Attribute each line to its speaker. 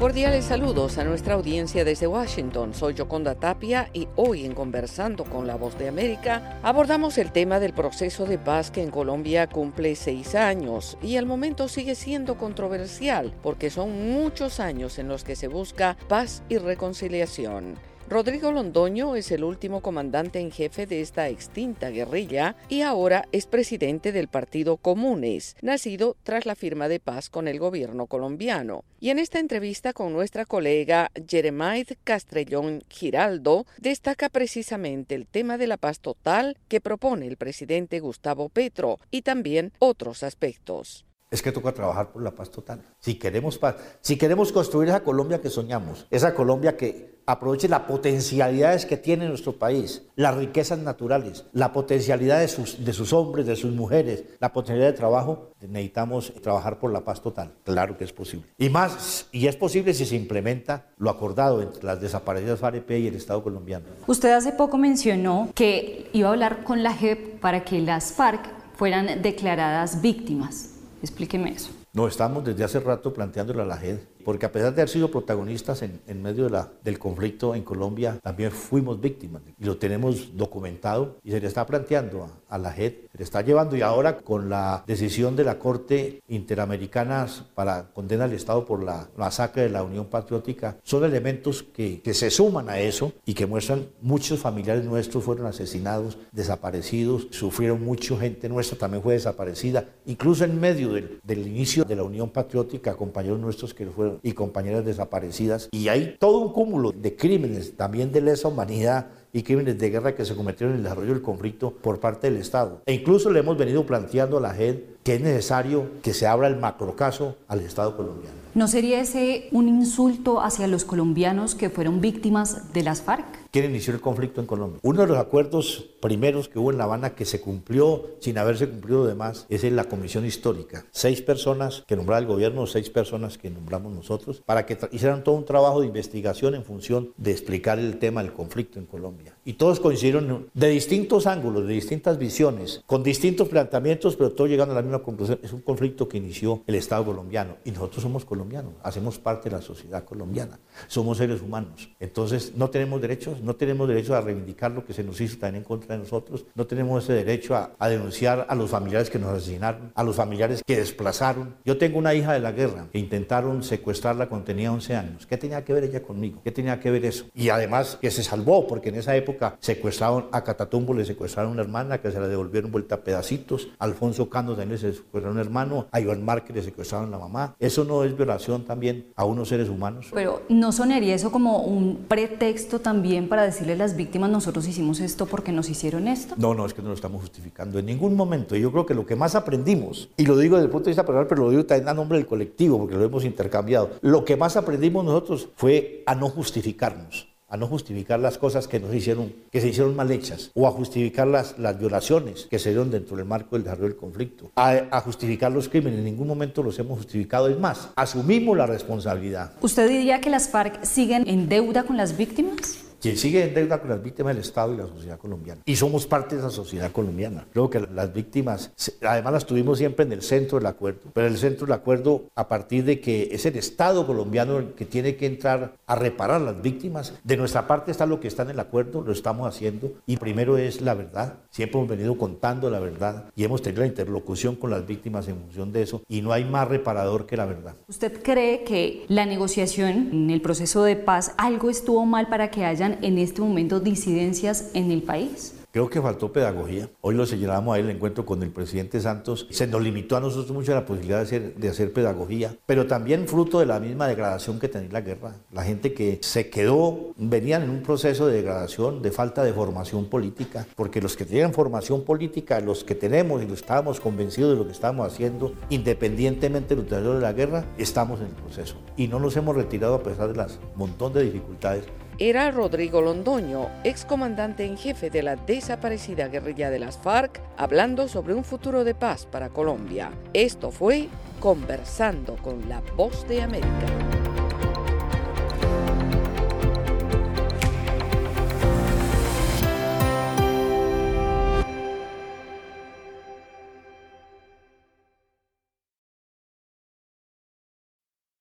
Speaker 1: Cordiales saludos a nuestra audiencia desde Washington. Soy Yoconda Tapia y hoy en Conversando con la Voz de América abordamos el tema del proceso de paz que en Colombia cumple seis años y al momento sigue siendo controversial porque son muchos años en los que se busca paz y reconciliación. Rodrigo Londoño es el último comandante en jefe de esta extinta guerrilla y ahora es presidente del partido Comunes, nacido tras la firma de paz con el gobierno colombiano. Y en esta entrevista con nuestra colega Jeremiah Castrellón Giraldo, destaca precisamente el tema de la paz total que propone el presidente Gustavo Petro y también otros aspectos
Speaker 2: es que toca trabajar por la paz total. Si queremos paz, si queremos construir esa Colombia que soñamos, esa Colombia que aproveche las potencialidades que tiene nuestro país, las riquezas naturales, la potencialidad de sus, hombres, de sus mujeres, la potencialidad de trabajo, necesitamos trabajar por la paz total. Claro que es posible. Y más, y es posible si se implementa lo acordado entre las desaparecidas FAREP y el Estado colombiano.
Speaker 3: Usted hace poco mencionó que iba a hablar con la JEP para que las FARC fueran declaradas víctimas. Explíqueme eso.
Speaker 2: No, estamos desde hace rato planteándole a la JED porque a pesar de haber sido protagonistas en, medio del conflicto en Colombia, también fuimos víctimas y lo tenemos documentado y se le está planteando a, la JED, se le está llevando y ahora con la decisión de la Corte Interamericana para condenar al Estado por la masacre de la Unión Patriótica, son elementos que, se suman a eso y que muestran muchos familiares nuestros fueron asesinados, desaparecidos, sufrieron mucha gente nuestra también fue desaparecida, incluso en medio del inicio de la Unión Patriótica, compañeros nuestros que fueron y compañeras desaparecidas. Y hay todo un cúmulo de crímenes, también de lesa humanidad y crímenes de guerra que se cometieron en el desarrollo del conflicto por parte del Estado. E incluso le hemos venido planteando a la JED que es necesario que se abra el macrocaso al Estado colombiano.
Speaker 3: ¿No sería ese un insulto hacia los colombianos que fueron víctimas de las FARC?
Speaker 2: ¿Quién inició el conflicto en Colombia? Uno de los acuerdos primeros que hubo en La Habana que se cumplió sin haberse cumplido demás es la Comisión Histórica. Seis personas que nombraba el gobierno, seis personas que nombramos nosotros, para que hicieran todo un trabajo de investigación en función de explicar el tema del conflicto en Colombia. Y todos coincidieron de distintos ángulos, de distintas visiones, con distintos planteamientos, pero todos llegando a la misma conclusión. Es un conflicto que inició el Estado colombiano y nosotros somos colombianos, hacemos parte de la sociedad colombiana, somos seres humanos. Entonces no tenemos derechos no tenemos derecho a reivindicar lo que se nos hizo también en contra de nosotros, no tenemos ese derecho a, denunciar a los familiares que nos asesinaron, a los familiares que desplazaron. Yo tengo una hija de la guerra que intentaron secuestrarla cuando tenía 11 años. ¿Qué tenía que ver ella conmigo? ¿Qué tenía que ver eso? Y además que se salvó, porque en esa época secuestraron a Catatumbo, le secuestraron una hermana que se la devolvieron vuelta a pedacitos, Alfonso Cano también le secuestraron a un hermano, a Iván Márquez le secuestraron a la mamá. ¿Eso no es violación también a unos seres humanos?
Speaker 3: Pero ¿no sonaría eso como un pretexto también para decirle a las víctimas nosotros hicimos esto porque nos hicieron esto?
Speaker 2: No, no, es que no lo estamos justificando en ningún momento. Yo creo que lo que más aprendimos, y lo digo desde el punto de vista personal, pero lo digo también a nombre del colectivo, porque lo hemos intercambiado, lo que más aprendimos nosotros fue a no justificarnos a no justificar las cosas que nos hicieron, que se hicieron mal hechas, o a justificar las, las violaciones que se dieron dentro del marco del desarrollo del conflicto, a, a, justificar los crímenes. En ningún momento los hemos justificado. Es más, asumimos la responsabilidad.
Speaker 3: ¿Usted diría que las FARC siguen en deuda con las víctimas?
Speaker 2: Quien sigue en deuda con las víctimas del Estado y la sociedad colombiana. Y somos parte de esa sociedad colombiana. Creo que las víctimas, además las tuvimos siempre en el centro del acuerdo, pero el centro del acuerdo a partir de que es el Estado colombiano el que tiene que entrar a reparar las víctimas. De nuestra parte está lo que está en el acuerdo, lo estamos haciendo y primero es la verdad. Siempre hemos venido contando la verdad y hemos tenido la interlocución con las víctimas en función de eso y no hay más reparador que la verdad.
Speaker 3: ¿Usted cree que la negociación en el proceso de paz algo estuvo mal para que hayan en este momento disidencias en el país?
Speaker 2: Creo que faltó pedagogía. Hoy lo señalamos ahí el encuentro con el presidente Santos. Se nos limitó a nosotros mucho la posibilidad de hacer, de hacer pedagogía, pero también fruto de la misma degradación que tenía la guerra. La gente que se quedó, venían en un proceso de degradación, de falta de formación política, porque los que tenían formación política, los que tenemos y los estábamos convencidos de lo que estábamos haciendo, independientemente del lo de la guerra, estamos en el proceso. Y no nos hemos retirado a pesar de las montón de dificultades
Speaker 1: era Rodrigo Londoño, excomandante en jefe de la desaparecida guerrilla de las FARC, hablando sobre un futuro de paz para Colombia. Esto fue Conversando con la Voz de América.